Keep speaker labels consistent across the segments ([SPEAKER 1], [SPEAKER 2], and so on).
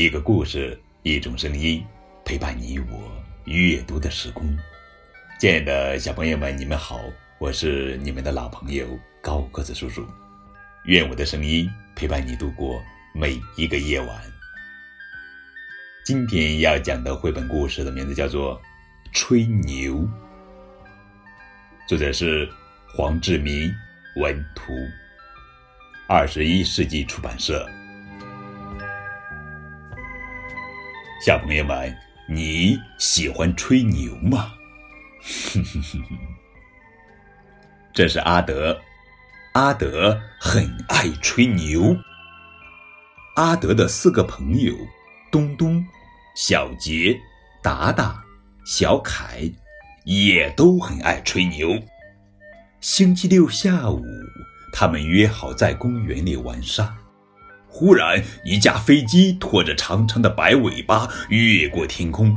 [SPEAKER 1] 一个故事，一种声音，陪伴你我阅读的时空。亲爱的小朋友们，你们好，我是你们的老朋友高个子叔叔。愿我的声音陪伴你度过每一个夜晚。今天要讲的绘本故事的名字叫做《吹牛》，作者是黄志明，文图，二十一世纪出版社。小朋友们，你喜欢吹牛吗？这是阿德，阿德很爱吹牛。阿德的四个朋友，东东、小杰、达达、小凯，也都很爱吹牛。星期六下午，他们约好在公园里玩沙。忽然，一架飞机拖着长长的白尾巴越过天空。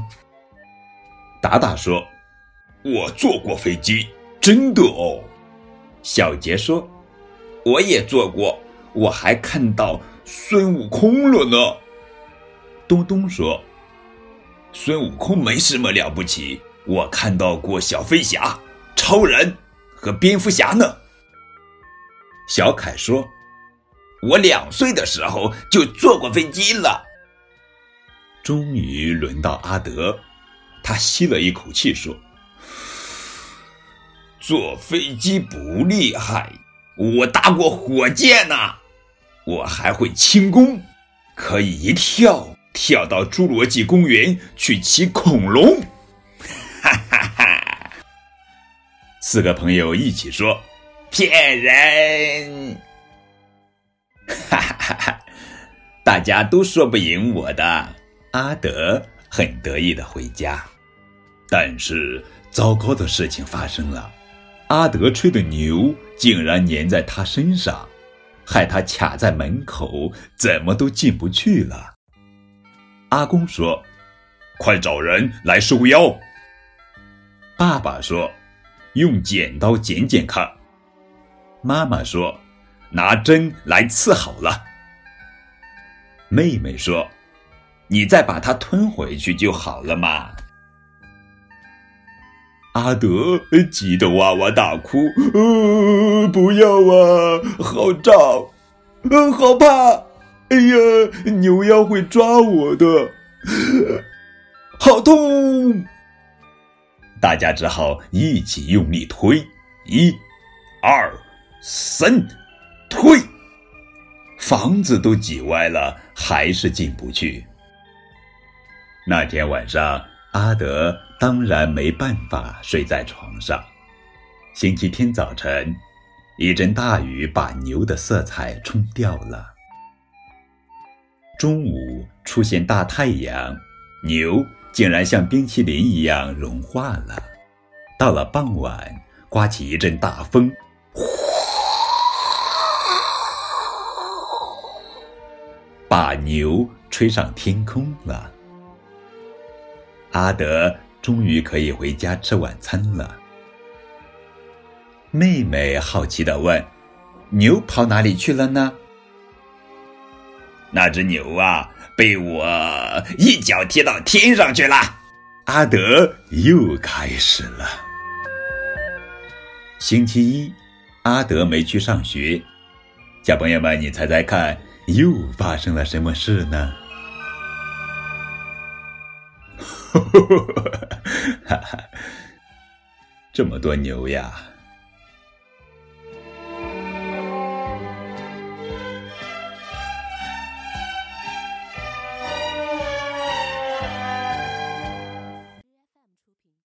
[SPEAKER 1] 达达说：“我坐过飞机，真的哦。”小杰说：“我也坐过，我还看到孙悟空了呢。”东东说：“孙悟空没什么了不起，我看到过小飞侠、超人和蝙蝠侠呢。”小凯说。我两岁的时候就坐过飞机了。终于轮到阿德，他吸了一口气说：“坐飞机不厉害，我搭过火箭呢，我还会轻功，可以一跳跳到侏罗纪公园去骑恐龙。”哈哈哈！四个朋友一起说：“骗人！”大家都说不赢我的。阿德很得意的回家，但是糟糕的事情发生了，阿德吹的牛竟然粘在他身上，害他卡在门口，怎么都进不去了。阿公说：“快找人来收妖。”爸爸说：“用剪刀剪剪看。”妈妈说。拿针来刺好了。妹妹说：“你再把它吞回去就好了嘛。”阿德急得哇哇大哭：“呃，不要啊，好胀，呃，好怕！哎呀，牛妖会抓我的，好痛！”大家只好一起用力推，一、二、三。推，房子都挤歪了，还是进不去。那天晚上，阿德当然没办法睡在床上。星期天早晨，一阵大雨把牛的色彩冲掉了。中午出现大太阳，牛竟然像冰淇淋一样融化了。到了傍晚，刮起一阵大风。呼把牛吹上天空了。阿德终于可以回家吃晚餐了。妹妹好奇的问：“牛跑哪里去了呢？”那只牛啊，被我一脚踢到天上去了。阿德又开始了。星期一，阿德没去上学。小朋友们，你猜猜看？又发生了什么事呢？这么多牛呀！